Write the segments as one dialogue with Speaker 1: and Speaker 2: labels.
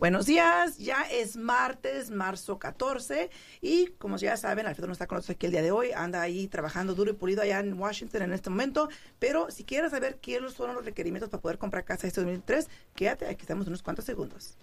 Speaker 1: Buenos días, ya es martes, marzo 14 y como ya saben, Alfredo no está con nosotros aquí el día de hoy, anda ahí trabajando duro y pulido allá en Washington en este momento, pero si quieres saber quiénes son los requerimientos para poder comprar casa este 2003, quédate, aquí estamos unos cuantos segundos.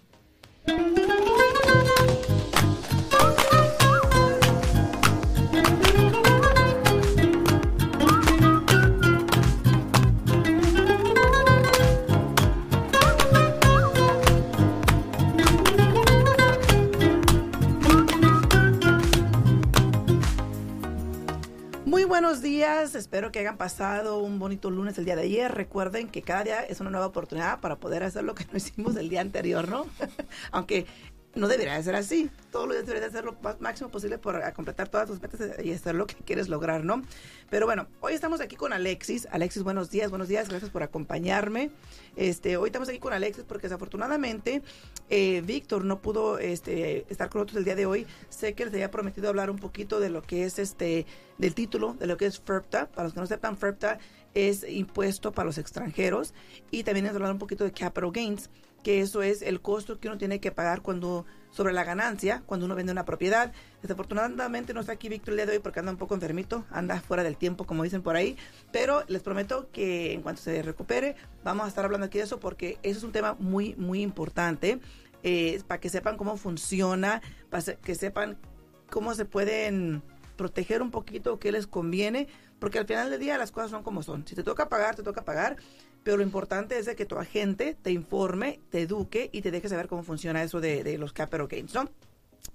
Speaker 1: Buenos días, espero que hayan pasado un bonito lunes el día de ayer. Recuerden que cada día es una nueva oportunidad para poder hacer lo que no hicimos el día anterior, ¿no? Aunque no debería ser así. Todos los días deberías hacer lo máximo posible por completar todas tus metas y hacer lo que quieres lograr, ¿no? Pero bueno, hoy estamos aquí con Alexis. Alexis, buenos días, buenos días, gracias por acompañarme. Este, hoy estamos aquí con Alexis porque desafortunadamente eh, Víctor no pudo este, estar con nosotros el día de hoy. Sé que les había prometido hablar un poquito de lo que es este, del título, de lo que es FERPTA. Para los que no sepan, FERPTA es impuesto para los extranjeros y también es hablar un poquito de capital gains que eso es el costo que uno tiene que pagar cuando sobre la ganancia cuando uno vende una propiedad. Desafortunadamente no está aquí Víctor el día de hoy porque anda un poco enfermito, anda fuera del tiempo como dicen por ahí, pero les prometo que en cuanto se recupere vamos a estar hablando aquí de eso porque eso es un tema muy muy importante eh, para que sepan cómo funciona, para que sepan cómo se pueden proteger un poquito, qué les conviene, porque al final del día las cosas son como son. Si te toca pagar, te toca pagar pero lo importante es de que tu agente te informe, te eduque y te deje saber cómo funciona eso de, los capital gains, ¿no?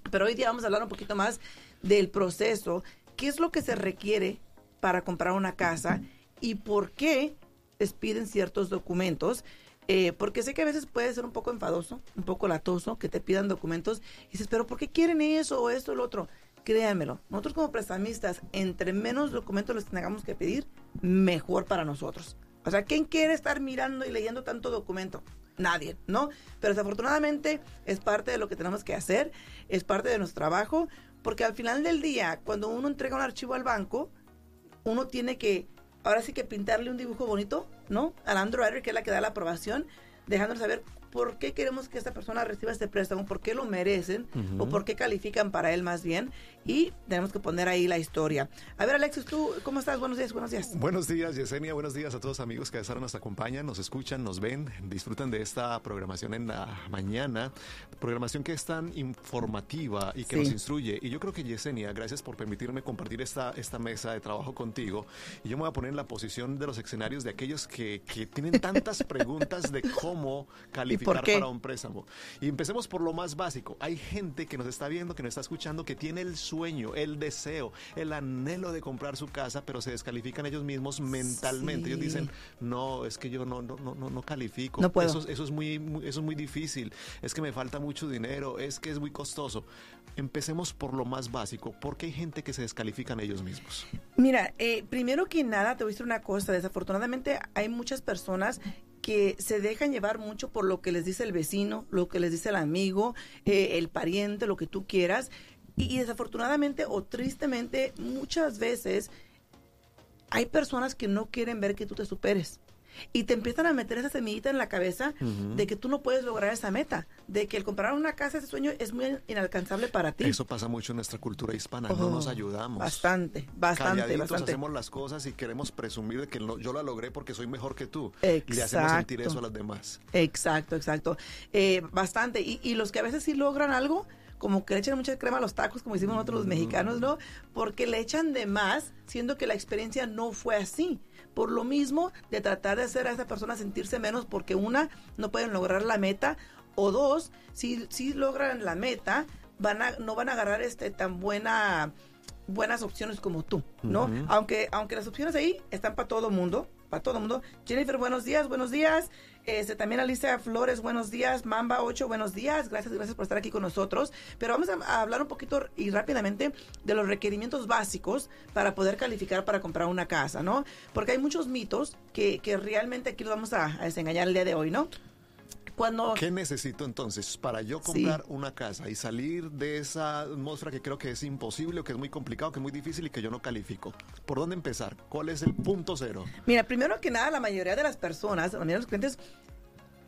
Speaker 1: Pero hoy día vamos a hablar un poquito más del proceso, qué es lo que se requiere para comprar una casa y por qué les piden ciertos documentos. Eh, porque sé que a veces puede ser un poco enfadoso, un poco latoso, que te pidan documentos y dices, pero ¿por qué quieren eso o esto o lo otro? Créanmelo, nosotros como prestamistas, entre menos documentos les tengamos que pedir, mejor para nosotros. O sea, ¿quién quiere estar mirando y leyendo tanto documento? Nadie, ¿no? Pero desafortunadamente es parte de lo que tenemos que hacer, es parte de nuestro trabajo, porque al final del día, cuando uno entrega un archivo al banco, uno tiene que, ahora sí que pintarle un dibujo bonito, ¿no? Al underwriter, que es la que da la aprobación, dejándole saber por qué queremos que esta persona reciba este préstamo, por qué lo merecen o por qué califican para él más bien. Y tenemos que poner ahí la historia. A ver, Alexis, ¿tú cómo estás? Buenos días, buenos días.
Speaker 2: Buenos días, Yesenia. Buenos días a todos amigos que ahora nos acompañan, nos escuchan, nos ven, disfrutan de esta programación en la mañana. Programación que es tan informativa y que nos instruye. Y yo creo que, Yesenia, gracias por permitirme compartir esta, esta mesa de trabajo contigo. Y yo me voy a poner en la posición de los escenarios de aquellos que, que tienen tantas preguntas de cómo calificar para un préstamo. Y empecemos por lo más básico. Hay gente que nos está viendo, que nos está escuchando, que tiene el sueño, el deseo, el anhelo de comprar su casa, pero se descalifican ellos mismos mentalmente. Ellos dicen, no, es que yo no, no, no, no califico.
Speaker 1: No puedo.
Speaker 2: Eso, eso, es muy, eso es muy difícil. Es que me falta mucho dinero. Es que es muy costoso. Empecemos por lo más básico. ¿Por qué hay gente que se descalifican ellos mismos?
Speaker 1: Mira, eh, primero que nada, te voy a decir una cosa. Desafortunadamente hay muchas personas que se dejan llevar mucho por lo que les dice el vecino, lo que les dice el amigo, eh, el pariente, lo que tú quieras. Y, desafortunadamente o tristemente, muchas veces hay personas que no quieren ver que tú te superes y te empiezan a meter esa semillita en la cabeza de que tú no puedes lograr esa meta, de que el comprar una casa, ese sueño es muy inalcanzable para ti.
Speaker 2: Eso pasa mucho en nuestra cultura hispana, no nos ayudamos.
Speaker 1: Bastante, bastante, bastante.
Speaker 2: hacemos las cosas y queremos presumir de que yo la logré porque soy mejor que tú. Exacto. Y le hacemos sentir eso a los demás.
Speaker 1: Exacto, exacto. Eh, bastante. Y, y los que a veces sí logran algo, como que le echan mucha crema a los tacos, como decimos nosotros los mexicanos, ¿no? Porque le echan de más, siendo que la experiencia no fue así por lo mismo de tratar de hacer a esa persona sentirse menos porque una, no pueden lograr la meta o dos, si, si logran la meta, van a, no van a agarrar este tan buena buenas opciones como tú, ¿no? Aunque aunque las opciones ahí están para todo mundo, para todo mundo. Jennifer, buenos días, buenos días. Este, también Alicia Flores, buenos días. Mamba 8, buenos días. Gracias, gracias por estar aquí con nosotros. Pero vamos a, hablar un poquito y rápidamente de los requerimientos básicos para poder calificar para comprar una casa, ¿no? Porque hay muchos mitos que, que realmente aquí vamos a, a desengañar el día de hoy, ¿no?
Speaker 2: Cuando... ¿Qué necesito entonces para yo comprar una casa y salir de esa atmósfera que creo que es imposible o que es muy complicado, que es muy difícil y que yo no califico? ¿Por dónde empezar? ¿Cuál es el punto cero?
Speaker 1: Mira, primero que nada, la mayoría de las personas, la mayoría de los clientes,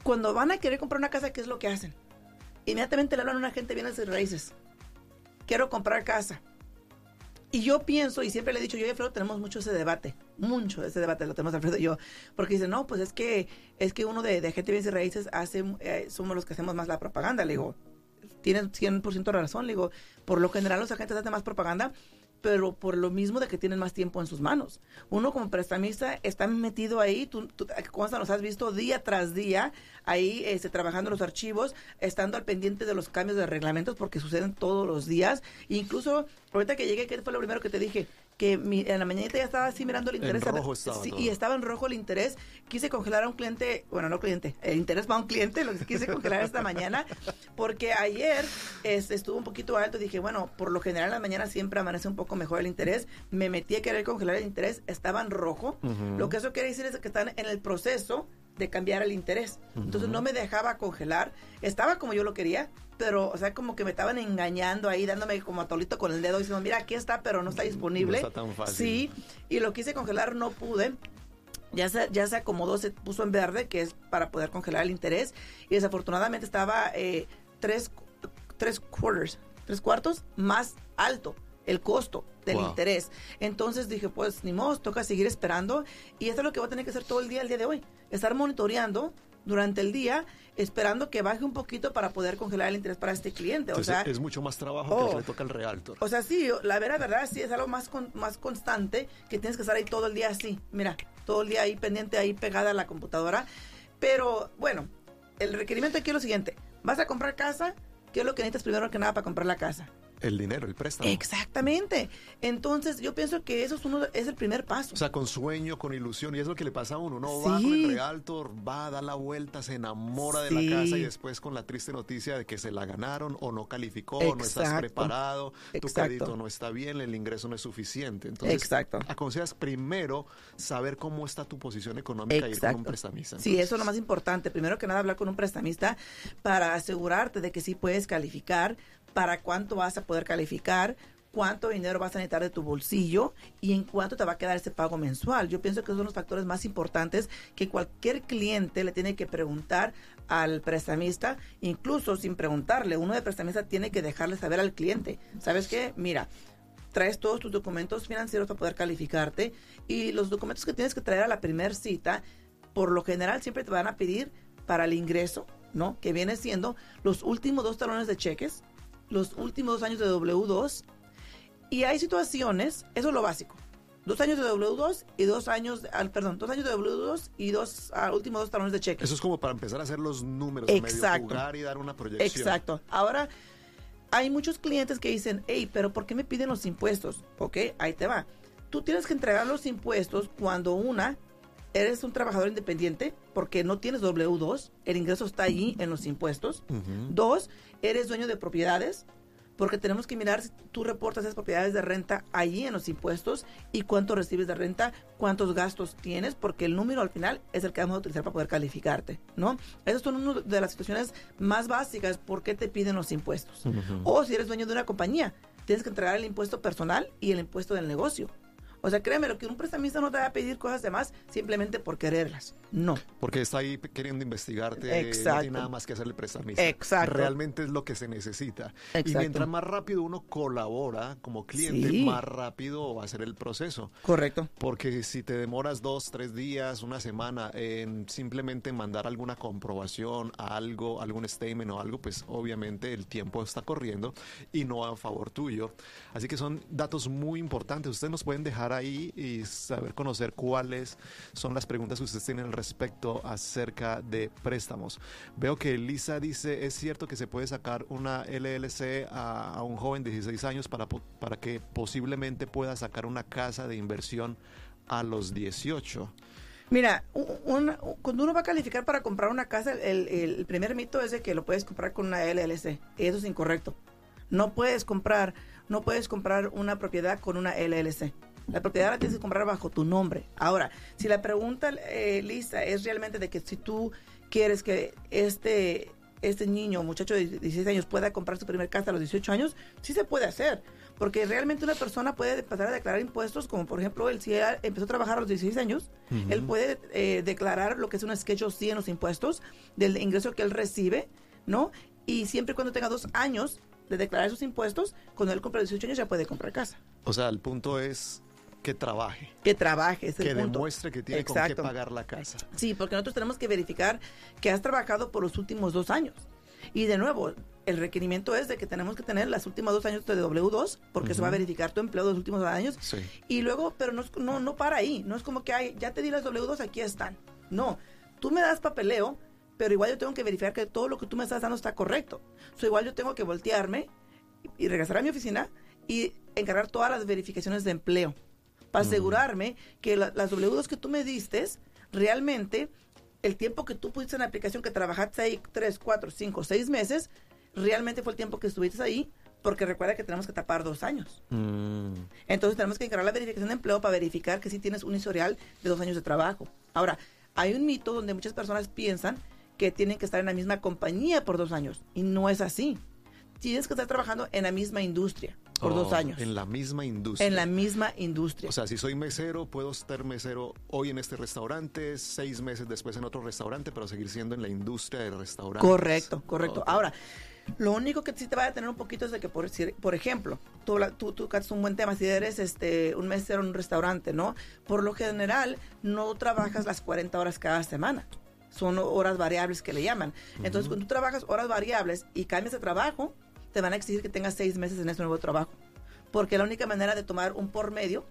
Speaker 1: cuando van a querer comprar una casa, ¿qué es lo que hacen? inmediatamente le hablan a una gente viene de raíces. Quiero comprar casa. Y yo pienso, y siempre le he dicho, yo y Alfredo tenemos mucho ese debate, mucho ese debate lo tenemos Alfredo y yo, porque dice, no, pues es que es que uno de, gente viene de raíces hace, eh, somos los que hacemos más la propaganda. Le digo, tienes 100% de razón, le digo, por lo general los agentes hacen más propaganda pero por lo mismo de que tienen más tiempo en sus manos. Uno como prestamista está metido ahí, tú, tú nos has visto día tras día ahí este, trabajando los archivos, estando al pendiente de los cambios de reglamentos porque suceden todos los días. Incluso ahorita que llegué, ¿qué fue lo primero que te dije? Que en la mañanita ya estaba así mirando el interés. y estaba en rojo el interés. Quise congelar a un cliente, bueno, no cliente, el interés para un cliente, lo quise congelar esta mañana, porque ayer estuvo un poquito alto. Dije, bueno, por lo general en la mañana siempre amanece un poco mejor el interés. Me metí a querer congelar el interés, estaba en rojo. Lo que eso quiere decir es que están en el proceso de cambiar el interés. Entonces no me dejaba congelar. Estaba como yo lo quería, pero, o sea, como que me estaban engañando ahí, dándome como a tolito con el dedo, diciendo, mira, aquí está, pero no está disponible.
Speaker 2: No está tan fácil.
Speaker 1: Sí, y lo quise congelar, no pude. Ya se, ya se acomodó, se puso en verde, que es para poder congelar el interés. Y desafortunadamente estaba eh, tres, tres quarters, tres cuartos más alto el costo del interés. Entonces dije, pues ni modo, toca seguir esperando. Y esto es lo que voy a tener que hacer todo el día, el día de hoy. Estar monitoreando durante el día esperando que baje un poquito para poder congelar el interés para este cliente. o sea,
Speaker 2: es mucho más trabajo que oh. le toca al realtor.
Speaker 1: O sea, sí, la verdad, verdad, sí, es algo más, más constante que tienes que estar ahí todo el día así. Mira, todo el día ahí pendiente, ahí pegada a la computadora. Pero bueno, el requerimiento aquí es lo siguiente. Vas a comprar casa, ¿qué es lo que necesitas primero que nada para comprar la casa?
Speaker 2: El dinero, el préstamo.
Speaker 1: Exactamente. Entonces, yo pienso que eso es, uno, es el primer paso.
Speaker 2: O sea, con sueño, con ilusión, y es lo que le pasa a uno. Uno va con el realtor, va a dar la vuelta, se enamora de la casa y después con la triste noticia de que se la ganaron o no calificó, no estás preparado, tu crédito no está bien, el ingreso no es suficiente. Entonces,
Speaker 1: Exacto.
Speaker 2: aconsejas primero saber cómo está tu posición económica y ir con un prestamista.
Speaker 1: Sí, eso es lo más importante. Primero que nada, hablar con un prestamista para asegurarte de que sí puedes calificar para cuánto vas a poder calificar, cuánto dinero vas a necesitar de tu bolsillo y en cuánto te va a quedar ese pago mensual. Yo pienso que esos son los factores más importantes que cualquier cliente le tiene que preguntar al prestamista, incluso sin preguntarle, uno de prestamista tiene que dejarle saber al cliente, ¿sabes qué? Mira, traes todos tus documentos financieros para poder calificarte y los documentos que tienes que traer a la primera cita, por lo general siempre te van a pedir para el ingreso, ¿no? Que viene siendo los últimos dos talones de cheques, los últimos dos años de W2 y hay situaciones, eso es lo básico, dos años de W2 y dos años, al, perdón, dos años de W2 y dos, al último dos talones de cheque.
Speaker 2: Eso es como para empezar a hacer los números, Exacto. medio jugar y dar una proyección.
Speaker 1: Exacto. Ahora, hay muchos clientes que dicen, hey, pero ¿por qué me piden los impuestos? Ok, ahí te va. Tú tienes que entregar los impuestos cuando una, eres un trabajador independiente porque no tienes W2, el ingreso está ahí en los impuestos. Dos, eres dueño de propiedades, porque tenemos que mirar si tú reportas esas propiedades de renta allí en los impuestos y cuánto recibes de renta, cuántos gastos tienes, porque el número al final es el que vamos a utilizar para poder calificarte, ¿no? Esas son una de las situaciones más básicas, ¿por qué te piden los impuestos? O si eres dueño de una compañía, tienes que entregar el impuesto personal y el impuesto del negocio. O sea, créeme, lo que un prestamista no te va a pedir cosas de más simplemente por quererlas. No.
Speaker 2: Porque está ahí queriendo investigarte. Exacto. No tiene nada más que hacer el prestamista.
Speaker 1: Exacto.
Speaker 2: Realmente es lo que se necesita. Exacto. Y mientras más rápido uno colabora como cliente, más rápido va a ser el proceso.
Speaker 1: Correcto.
Speaker 2: Porque si te demoras dos, tres días, una semana en simplemente mandar alguna comprobación, algo, algún statement o algo, pues obviamente el tiempo está corriendo y no a favor tuyo. Así que son datos muy importantes. Ustedes nos pueden dejar ahí y saber conocer cuáles son las preguntas que ustedes tienen al respecto acerca de préstamos. Veo que Lisa dice, es cierto que se puede sacar una LLC a, un joven de 16 años para, para que posiblemente pueda sacar una casa de inversión a los 18.
Speaker 1: Mira, cuando uno va a calificar para comprar una casa, el, el, primer mito es de que lo puedes comprar con una LLC. Eso es incorrecto. No puedes comprar, no puedes comprar una propiedad con una LLC. La propiedad la tienes que comprar bajo tu nombre. Ahora, si la pregunta, eh, Lisa, es realmente de que si tú quieres que este, este niño, muchacho de 16 años, pueda comprar su primer casa a los 18 años, sí se puede hacer. Porque realmente una persona puede pasar a declarar impuestos, como por ejemplo, él si empezó a trabajar a los 16 años, él puede eh, declarar lo que es un C en los impuestos del ingreso que él recibe, ¿no? y siempre y cuando tenga dos años de declarar sus impuestos, cuando él cumpla 18 años ya puede comprar casa.
Speaker 2: O sea, el punto es que trabaje.
Speaker 1: Que trabaje, es
Speaker 2: que
Speaker 1: el punto.
Speaker 2: demuestre que tiene con qué pagar la casa.
Speaker 1: Sí, porque nosotros tenemos que verificar que has trabajado por los últimos dos años. Y de nuevo, el requerimiento es de que tenemos que tener las últimas dos años de W2, porque se va a verificar tu empleo de los últimos dos años.
Speaker 2: Sí.
Speaker 1: Y luego, pero no, no, no para ahí, no es como que hay, ya te di las W2, aquí están. No, tú me das papeleo, pero igual yo tengo que verificar que todo lo que tú me estás dando está correcto. So, igual yo tengo que voltearme y, regresar a mi oficina y encargar todas las verificaciones de empleo para asegurarme que las W2 que tú me diste realmente el tiempo que tú pusiste en la aplicación que trabajaste ahí 3, 4, 5, 6 meses, realmente fue el tiempo que estuviste ahí, porque recuerda que tenemos que tapar dos años.
Speaker 2: Mm.
Speaker 1: Entonces tenemos que encargar la verificación de empleo para verificar que sí tienes un historial de dos años de trabajo. Ahora, hay un mito donde muchas personas piensan que tienen que estar en la misma compañía por dos años, y no es así. Tienes que estar trabajando en la misma industria por dos
Speaker 2: Oh,
Speaker 1: años.
Speaker 2: En la misma industria.
Speaker 1: En la misma industria.
Speaker 2: O sea, si soy mesero, puedo estar mesero hoy en este restaurante, seis meses después en otro restaurante, pero seguir siendo en la industria del restaurante.
Speaker 1: Correcto, correcto. Ahora, lo único que sí te va a tener un poquito es de que, por, si- por ejemplo, tú, tú, tú tocas un buen tema, si eres este, un mesero en un restaurante, ¿no? Por lo general, no trabajas las 40 horas cada semana. Son horas variables que le llaman. Entonces, cuando tú trabajas horas variables y cambias de trabajo, te van a exigir que tengas seis meses en ese nuevo trabajo. Porque la única manera de tomar un por medio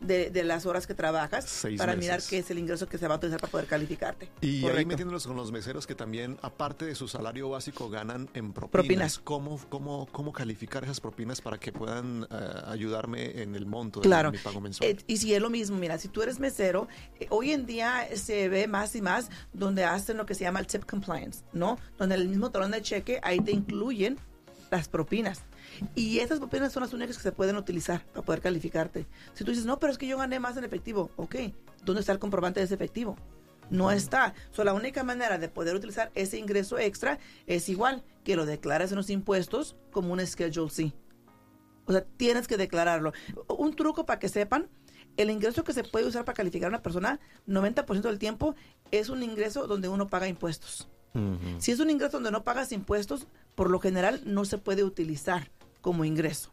Speaker 1: de, de las horas que trabajas
Speaker 2: Seis
Speaker 1: para mirar qué es el ingreso que se va a utilizar para poder calificarte.
Speaker 2: Y ahí
Speaker 1: Correcto.
Speaker 2: metiéndolos con los meseros que también, aparte de su salario básico, ganan en propinas.
Speaker 1: Propinas.
Speaker 2: ¿Cómo, cómo, cómo calificar esas propinas para que puedan eh, ayudarme en el monto
Speaker 1: Claro.
Speaker 2: de mi pago mensual?
Speaker 1: Eh, y si es lo mismo, mira, si tú eres mesero, eh, hoy en día se ve más y más donde hacen lo que se llama el tip compliance, ¿no? Donde el mismo talón de cheque, ahí te incluyen las propinas. Y esas propinas son las únicas que se pueden utilizar para poder calificarte. Si tú dices, no, pero es que yo gané más en efectivo, ok, ¿dónde está el comprobante de ese efectivo? No está. So, la única manera de poder utilizar ese ingreso extra es igual que lo declares en los impuestos como un Schedule C. O sea, tienes que declararlo. Un truco para que sepan, el ingreso que se puede usar para calificar a una persona, 90% del tiempo, es un ingreso donde uno paga impuestos. Si es un ingreso donde no pagas impuestos, por lo general no se puede utilizar como ingreso.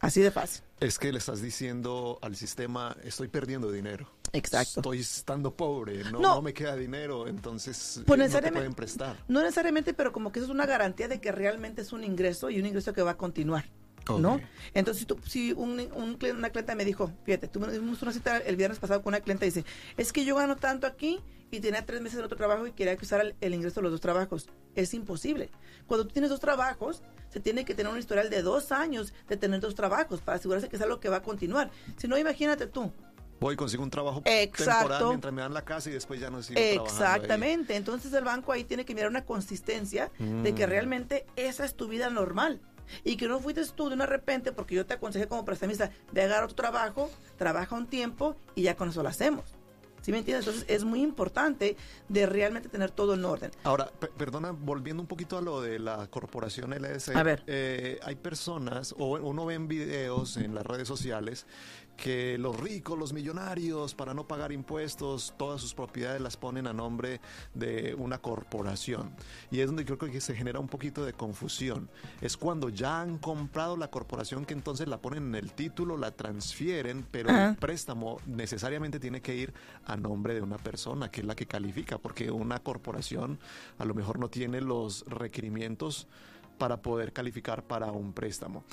Speaker 1: Así de fácil.
Speaker 2: Es que le estás diciendo al sistema, estoy perdiendo dinero.
Speaker 1: Exacto.
Speaker 2: Estoy estando pobre, no,
Speaker 1: No.
Speaker 2: no me queda dinero, entonces
Speaker 1: Pues
Speaker 2: eh, no te pueden prestar.
Speaker 1: No necesariamente, pero como que eso es una garantía de que realmente es un ingreso y un ingreso que va a continuar. ¿no?
Speaker 2: Ok.
Speaker 1: Entonces, si, tú, si un, un una clienta me dijo, fíjate, tuvimos una cita el viernes pasado con una clienta y dice, es que yo gano tanto aquí y tenía tres meses en otro trabajo y quería que usara el, el ingreso de los dos trabajos. Es imposible. Cuando tú tienes dos trabajos, se tiene que tener un historial de dos años de tener dos trabajos para asegurarse que es algo que va a continuar. Si no, imagínate tú.
Speaker 2: Voy, consigo un trabajo
Speaker 1: Exacto.
Speaker 2: temporal mientras me dan la casa y después ya no sigo ahí.
Speaker 1: Exactamente. Entonces el banco ahí tiene que mirar una consistencia de que
Speaker 2: Mm.
Speaker 1: realmente esa es tu vida normal. Y que no fuiste tú de una repente, porque yo te aconsejé como prestamista, de agarrar otro trabajo, trabaja un tiempo y ya con eso lo hacemos. ¿Sí me entiendes? Entonces es muy importante de realmente tener todo en orden.
Speaker 2: Ahora, pe- perdona, volviendo un poquito a lo de la corporación LS.
Speaker 1: A ver.
Speaker 2: eh, hay personas, o uno ve en videos en las redes sociales, que los ricos, los millonarios, para no pagar impuestos, todas sus propiedades las ponen a nombre de una corporación. Y es donde creo que se genera un poquito de confusión. Es cuando ya han comprado la corporación que entonces la ponen en el título, la transfieren, pero
Speaker 1: Ajá.
Speaker 2: el préstamo necesariamente tiene que ir a nombre de una persona que es la que califica, porque una corporación a lo mejor no tiene los requerimientos para poder calificar para un préstamo.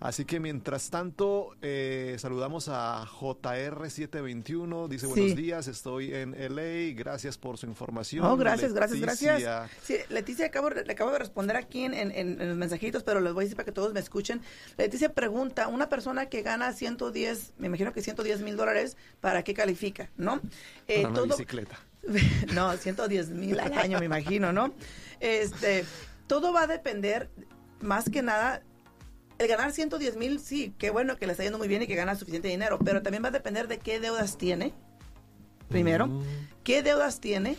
Speaker 2: Así que mientras tanto, eh, saludamos a JR721, dice buenos
Speaker 1: Sí.
Speaker 2: días, estoy en LA, gracias por su información.
Speaker 1: No, gracias, gracias,
Speaker 2: Leticia.
Speaker 1: gracias. Sí, Leticia, acabo, le acabo de responder aquí en, en- en los mensajitos, pero les voy a decir para que todos me escuchen. Leticia pregunta, una persona que gana 110, me imagino que 110 mil dólares, ¿para qué califica? ¿No? Eh,
Speaker 2: Para una bicicleta.
Speaker 1: no, 110 mil al año, me imagino, ¿no? Este, todo va a depender, más que nada, el ganar 110 mil, sí, qué bueno que le está yendo muy bien y que gana suficiente dinero, pero también va a depender de qué deudas tiene, primero,
Speaker 2: Mm.
Speaker 1: qué deudas tiene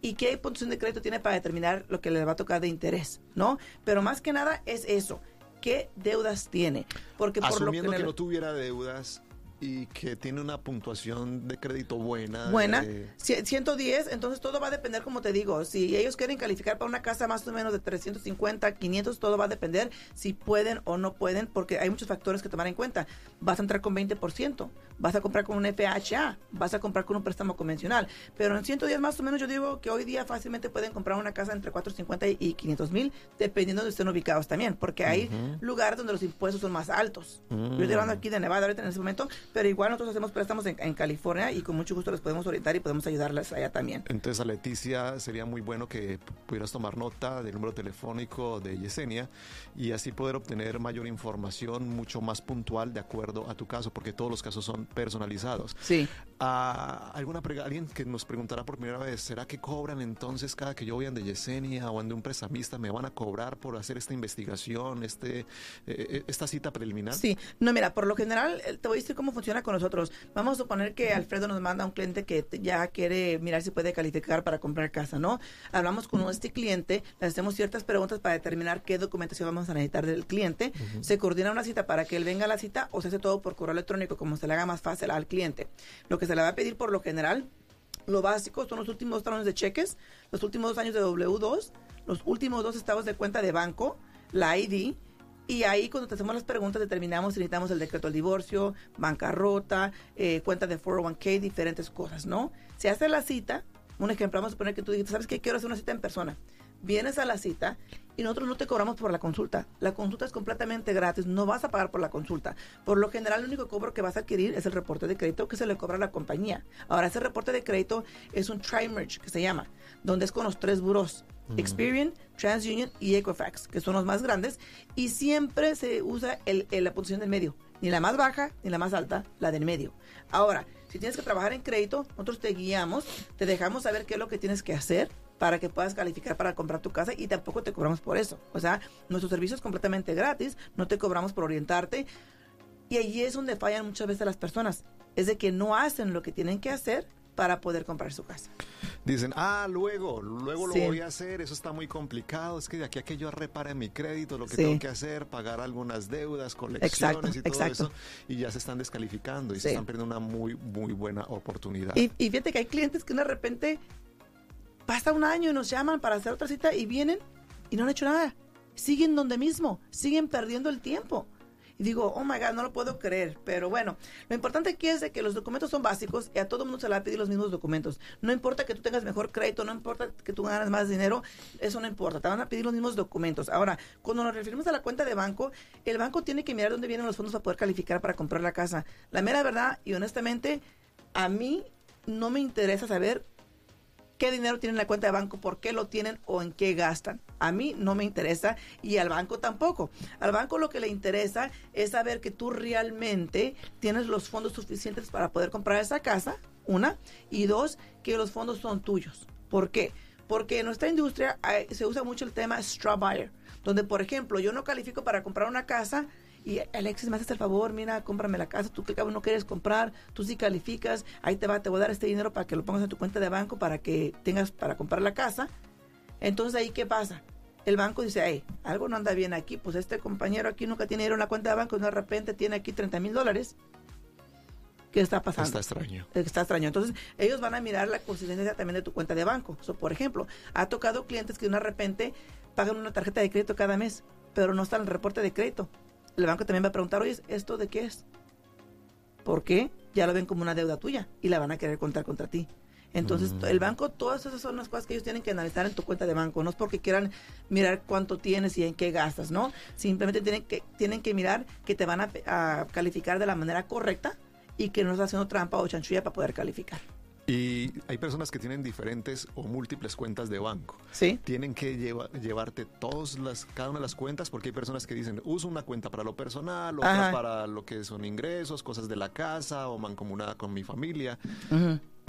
Speaker 1: y qué puntuación de crédito tiene para determinar lo que le va a tocar de interés, ¿no? Pero más que nada es eso, qué deudas tiene, porque por lo
Speaker 2: que
Speaker 1: general-
Speaker 2: no tuviera deudas, y que tiene una puntuación de crédito buena.
Speaker 1: Buena. 110, entonces todo va a depender, como te digo, si ellos quieren calificar para una casa más o menos de 350, 500, todo va a depender si pueden o no pueden, porque hay muchos factores que tomar en cuenta. Vas a entrar con 20%, vas a comprar con un FHA, vas a comprar con un préstamo convencional, pero en 110 más o menos yo digo que hoy día fácilmente pueden comprar una casa entre 450 y 500 mil, dependiendo de donde estén ubicados también, porque hay lugares donde los impuestos son más altos. Yo estoy hablando aquí de Nevada ahorita en ese momento, pero igual nosotros hacemos préstamos en, California y con mucho gusto les podemos orientar y podemos ayudarles allá también.
Speaker 2: Entonces, a Leticia, sería muy bueno que pudieras tomar nota del número telefónico de Yesenia y así poder obtener mayor información mucho más puntual de acuerdo a tu caso, porque todos los casos son personalizados.
Speaker 1: Sí.
Speaker 2: Ah, alguna alguien que nos preguntará por primera vez, ¿será que cobran entonces cada que yo voy a de Yesenia o ande un prestamista me van a cobrar por hacer esta investigación, este eh, eh, esta cita preliminar?
Speaker 1: Sí, no, mira, por lo general eh, te voy a decir cómo funciona con nosotros. Vamos a suponer que Alfredo nos manda a un cliente que ya quiere mirar si puede calificar para comprar casa, ¿no? Hablamos con este cliente, le hacemos ciertas preguntas para determinar qué documentación vamos a necesitar del cliente. Se coordina una cita para que él venga a la cita o se hace todo por correo electrónico, como se le haga más fácil al cliente. Lo que se le va a pedir por lo general lo básico son los últimos talones de cheques, los últimos dos años de W2, los últimos dos estados de cuenta de banco, la ID, y ahí cuando te hacemos las preguntas determinamos si necesitamos el decreto del divorcio, bancarrota, eh, cuenta de 401k, diferentes cosas, ¿no? Se hace la cita, un ejemplo, vamos a poner que tú dices, ¿sabes qué? Quiero hacer una cita en persona. Vienes a la cita y nosotros no te cobramos por la consulta. La consulta es completamente gratis, no vas a pagar por la consulta. Por lo general, el único cobro que vas a adquirir es el reporte de crédito que se le cobra a la compañía. Ahora, ese reporte de crédito es un tri-merge que se llama, donde es con los tres buros. Experian, TransUnion y Equifax, que son los más grandes, y siempre se usa el, la posición del medio, ni la más baja ni la más alta, la del medio. Ahora, si tienes que trabajar en crédito, nosotros te guiamos, te dejamos saber qué es lo que tienes que hacer para que puedas calificar para comprar tu casa y tampoco te cobramos por eso. O sea, nuestro servicio es completamente gratis, no te cobramos por orientarte. Y allí es donde fallan muchas veces las personas. Es de que no hacen lo que tienen que hacer para poder comprar su casa.
Speaker 2: Dicen, ah, luego, luego lo voy a hacer, eso está muy complicado, es que de aquí a que yo repare mi crédito, lo que tengo que hacer, pagar algunas deudas, colecciones y todo eso, y ya se están descalificando y se están perdiendo una muy, muy buena oportunidad.
Speaker 1: Y, y fíjate que hay clientes que de repente Pasa un año y nos llaman para hacer otra cita y vienen y no han hecho nada. Siguen donde mismo, siguen perdiendo el tiempo. Y digo, oh my God, no lo puedo creer. Pero bueno, lo importante aquí es que los documentos son básicos y a todo mundo se le va a pedir los mismos documentos. No importa que tú tengas mejor crédito, no importa que tú ganes más dinero, eso no importa. Te van a pedir los mismos documentos. Ahora, cuando nos referimos a la cuenta de banco, el banco tiene que mirar dónde vienen los fondos para poder calificar para comprar la casa. La mera verdad y honestamente, a mí no me interesa saber qué dinero tienen en la cuenta de banco, por qué lo tienen o en qué gastan. A mí no me interesa y al banco tampoco. Al banco lo que le interesa es saber que tú realmente tienes los fondos suficientes para poder comprar esa casa, una, y dos, que los fondos son tuyos. ¿Por qué? Porque en nuestra industria se usa mucho el tema straw buyer, donde por ejemplo yo no califico para comprar una casa, y Alexis, me haces el favor, mira, cómprame la casa, tú que cabo no quieres comprar, tú sí calificas, ahí te va, te voy a dar este dinero para que lo pongas en tu cuenta de banco para que tengas para comprar la casa. Entonces ahí, ¿qué pasa? El banco dice, hey, algo no anda bien aquí, pues este compañero aquí nunca tiene dinero en la cuenta de banco y de repente tiene aquí 30 mil dólares. ¿Qué está pasando?
Speaker 2: Está extraño.
Speaker 1: Está extraño. Entonces, ellos van a mirar la consistencia también de tu cuenta de banco. So, por ejemplo, ha tocado clientes que de repente pagan una tarjeta de crédito cada mes, pero no está en el reporte de crédito el banco también va a preguntar, oye, ¿esto de qué es? ¿Por qué? Ya lo ven como una deuda tuya y la van a querer contar contra ti. Entonces, mm. el banco, todas esas son las cosas que ellos tienen que analizar en tu cuenta de banco. No es porque quieran mirar cuánto tienes y en qué gastas, ¿no? Simplemente tienen que, tienen que mirar que te van a, a calificar de la manera correcta y que no estás haciendo trampa o chanchulla para poder calificar.
Speaker 2: Y hay personas que tienen diferentes o múltiples cuentas de banco.
Speaker 1: Sí.
Speaker 2: Tienen que llevarte todas las, cada una de las cuentas porque hay personas que dicen, uso una cuenta para lo personal, otra para lo que son ingresos, cosas de la casa o mancomunada con mi familia.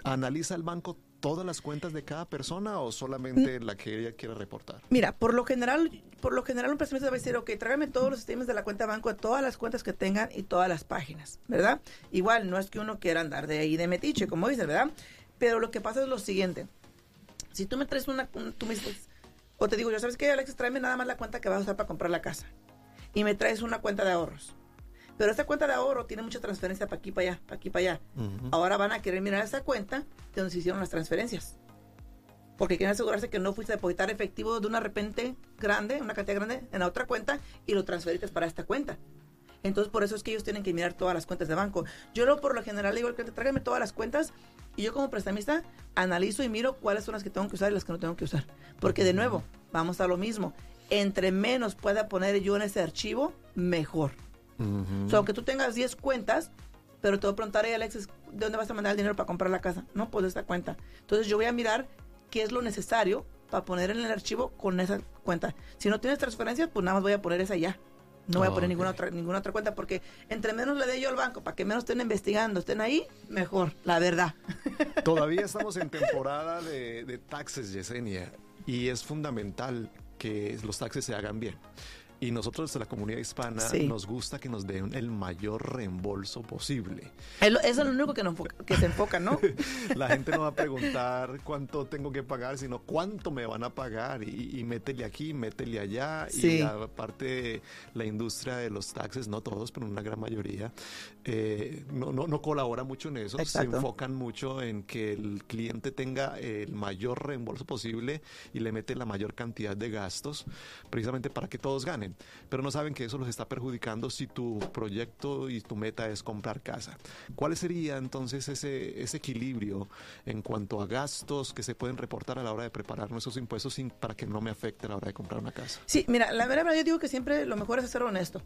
Speaker 2: Analiza el banco todas las cuentas de cada persona o solamente mm. la que ella quiere reportar?
Speaker 1: Mira, por lo general, por lo general un prestamista va a decir, ok, tráigame todos los sistemas de la cuenta banco, todas las cuentas que tengan y todas las páginas, ¿verdad? Igual, no es que uno quiera andar de ahí de metiche, como dices, ¿verdad? Pero lo que pasa es lo siguiente. Si tú me traes una, tú me dices, o te digo, yo sabes qué, Alex, tráeme nada más la cuenta que vas a usar para comprar la casa. Y me traes una cuenta de ahorros. Pero esta cuenta de ahorro tiene mucha transferencia para aquí, para allá, para aquí, para allá. Ahora van a querer mirar esa cuenta de donde se hicieron las transferencias. Porque quieren asegurarse que no fuiste a depositar efectivo de una repente grande, una cantidad grande, en la otra cuenta y lo transferiste para esta cuenta. Entonces, por eso es que ellos tienen que mirar todas las cuentas de banco. Yo lo por lo general digo que tráigame todas las cuentas y yo como prestamista analizo y miro cuáles son las que tengo que usar y las que no tengo que usar. Porque de nuevo, vamos a lo mismo. Entre menos pueda poner yo en ese archivo, mejor. O sea, aunque tú tengas 10 cuentas, pero te voy a preguntar, Alexis, ¿de dónde vas a mandar el dinero para comprar la casa? No, pues de esta cuenta. Entonces yo voy a mirar qué es lo necesario para poner en el archivo con esa cuenta. Si no tienes transferencias, pues nada más voy a poner esa ya. No voy a poner ninguna otra ninguna otra cuenta porque entre menos le dé yo al banco para que menos estén investigando, estén ahí, mejor, la verdad.
Speaker 2: Todavía estamos en temporada de, de taxes, Yesenia, y es fundamental que los taxes se hagan bien. Y nosotros de la comunidad hispana nos gusta que nos den el mayor reembolso posible.
Speaker 1: Eso es lo único que, que se enfoca, ¿no?
Speaker 2: la gente no va a preguntar cuánto tengo que pagar, sino cuánto me van a pagar y, y métele aquí, métele allá. Y aparte la industria de los taxes, no todos, pero una gran mayoría, eh, no, no, no, colabora mucho en eso. Se enfocan mucho en que el cliente tenga el mayor reembolso posible y le mete la mayor cantidad de gastos, precisamente para que todos ganen pero no saben que eso los está perjudicando si tu proyecto y tu meta es comprar casa. ¿Cuál sería entonces ese, ese equilibrio en cuanto a gastos que se pueden reportar a la hora de preparar nuestros impuestos sin, para que no me afecte a la hora de comprar una casa?
Speaker 1: Sí, mira, la verdad yo digo que siempre lo mejor es ser honesto.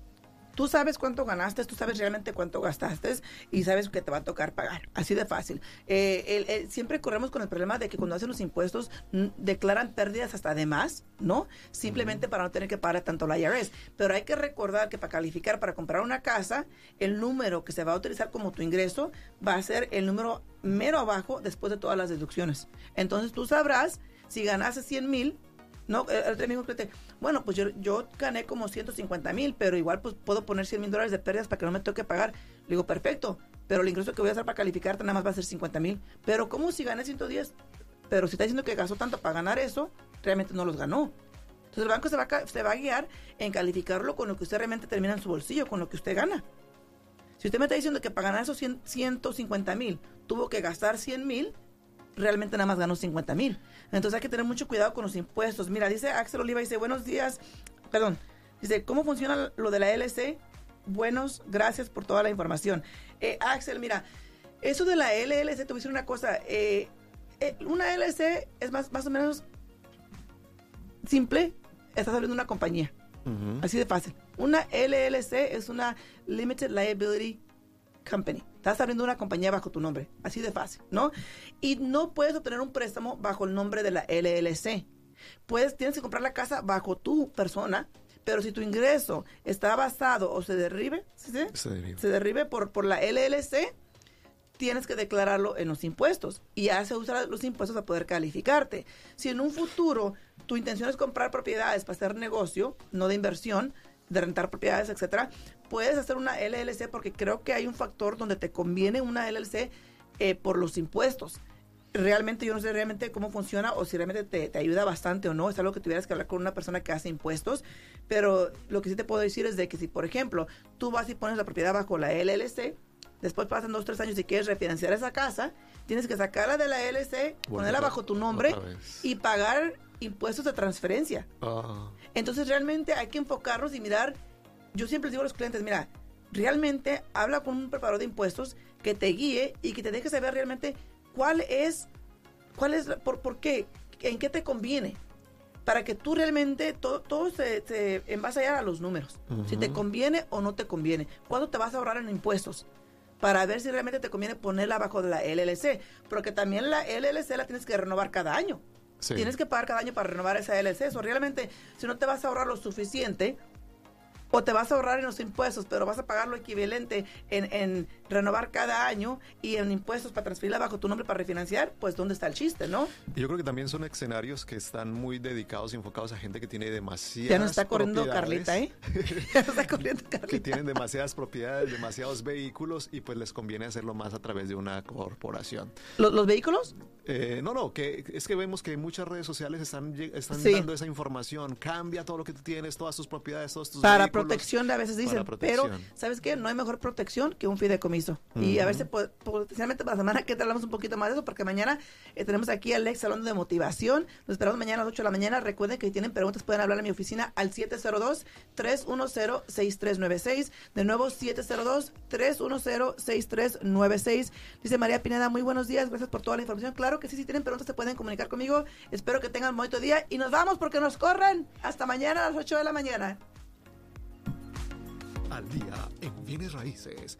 Speaker 1: Tú sabes cuánto ganaste, tú sabes realmente cuánto gastaste y sabes que te va a tocar pagar. Así de fácil. Eh, siempre corremos con el problema de que cuando hacen los impuestos declaran pérdidas hasta de más, ¿no? Simplemente para no tener que pagar tanto la IRS. Pero hay que recordar que para calificar para comprar una casa, el número que se va a utilizar como tu ingreso va a ser el número mero abajo después de todas las deducciones. Entonces tú sabrás si ganaste 100 mil no, el, mismo bueno, pues yo, yo gané como 150 mil, pero igual pues puedo poner 100 mil dólares de pérdidas para que no me toque pagar. Le digo, perfecto, pero el ingreso que voy a hacer para calificarte nada más va a ser 50 mil. Pero ¿cómo si gané 110? Pero si está diciendo que gastó tanto para ganar eso, realmente no los ganó. Entonces el banco se va, a, guiar en calificarlo con lo que usted realmente termina en su bolsillo, con lo que usted gana. Si usted me está diciendo que para ganar esos 150 mil tuvo que gastar 100 mil, realmente nada más ganó 50 mil. Entonces hay que tener mucho cuidado con los impuestos. Mira, dice Axel Oliva, dice, buenos días, perdón, dice, ¿cómo funciona lo de la LLC? Buenos, gracias por toda la información. Eh, Axel, mira, eso de la LLC, te voy a decir una cosa, eh, eh, una LLC es más, más o menos simple, estás abriendo una compañía. Así de fácil. Una LLC es una Limited Liability Company. Estás abriendo una compañía bajo tu nombre, así de fácil, ¿no? Y no puedes obtener un préstamo bajo el nombre de la LLC. Puedes, tienes que comprar la casa bajo tu persona, pero si tu ingreso está basado o se derribe, Se derribe. por, por la LLC, tienes que declararlo en los impuestos y ya se usan los impuestos a poder calificarte. Si en un futuro tu intención es comprar propiedades para hacer negocio, no de inversión, de rentar propiedades, etcétera, puedes hacer una LLC porque creo que hay un factor donde te conviene una LLC eh, por los impuestos. Realmente yo no sé realmente cómo funciona o si realmente te, ayuda bastante o no. Es algo que tuvieras que hablar con una persona que hace impuestos. Pero lo que sí te puedo decir es de que si, por ejemplo, tú vas y pones la propiedad bajo la LLC, después pasan dos o tres años y quieres refinanciar esa casa, tienes que sacarla de la LLC, ponerla bajo tu nombre y pagar impuestos de transferencia. Ah. Entonces realmente hay que enfocarnos y mirar yo siempre digo a los clientes, mira, realmente habla con un preparador de impuestos que te guíe y que te deje saber realmente cuál es, cuál es, por, por qué, en qué te conviene. Para que tú realmente, todo, todo se, se en base a los números. Si te conviene o no te conviene. ¿Cuándo te vas a ahorrar en impuestos? Para ver si realmente te conviene ponerla bajo de la LLC. Porque también la LLC la tienes que renovar cada año. Tienes que pagar cada año para renovar esa LLC. Eso realmente, si no te vas a ahorrar lo suficiente, o te vas a ahorrar en los impuestos, pero vas a pagar lo equivalente en, renovar cada año y en impuestos para transferirla bajo tu nombre para refinanciar, pues ¿dónde está el chiste, no?
Speaker 2: Yo creo que también son escenarios que están muy dedicados y enfocados a gente que tiene demasiadas
Speaker 1: Ya no está corriendo Carlita, ¿eh? ya no está
Speaker 2: corriendo Carlita. Que tienen demasiadas propiedades, demasiados vehículos y pues les conviene hacerlo más a través de una corporación.
Speaker 1: ¿Los, vehículos?
Speaker 2: Eh, no, no, que es que vemos que muchas redes sociales están, están dando esa información. Cambia todo lo que tú tienes, todas tus propiedades, todos tus
Speaker 1: para protección a veces dicen, pero ¿sabes qué? No hay mejor protección que un fideicomiso. Y a ver si potencialmente para la semana que te hablamos un poquito más de eso, porque mañana eh, tenemos aquí el ex salón de motivación. Nos esperamos mañana a las 8 de la mañana. Recuerden que si tienen preguntas pueden hablar a mi oficina al 702-310-6396. De nuevo, 702-310-6396. Dice María Pineda, muy buenos días, gracias por toda la información. Claro que sí, si tienen preguntas se pueden comunicar conmigo. Espero que tengan un bonito día y nos vamos porque nos corren. Hasta mañana a las 8 de la mañana.
Speaker 2: Al día en bienes raíces.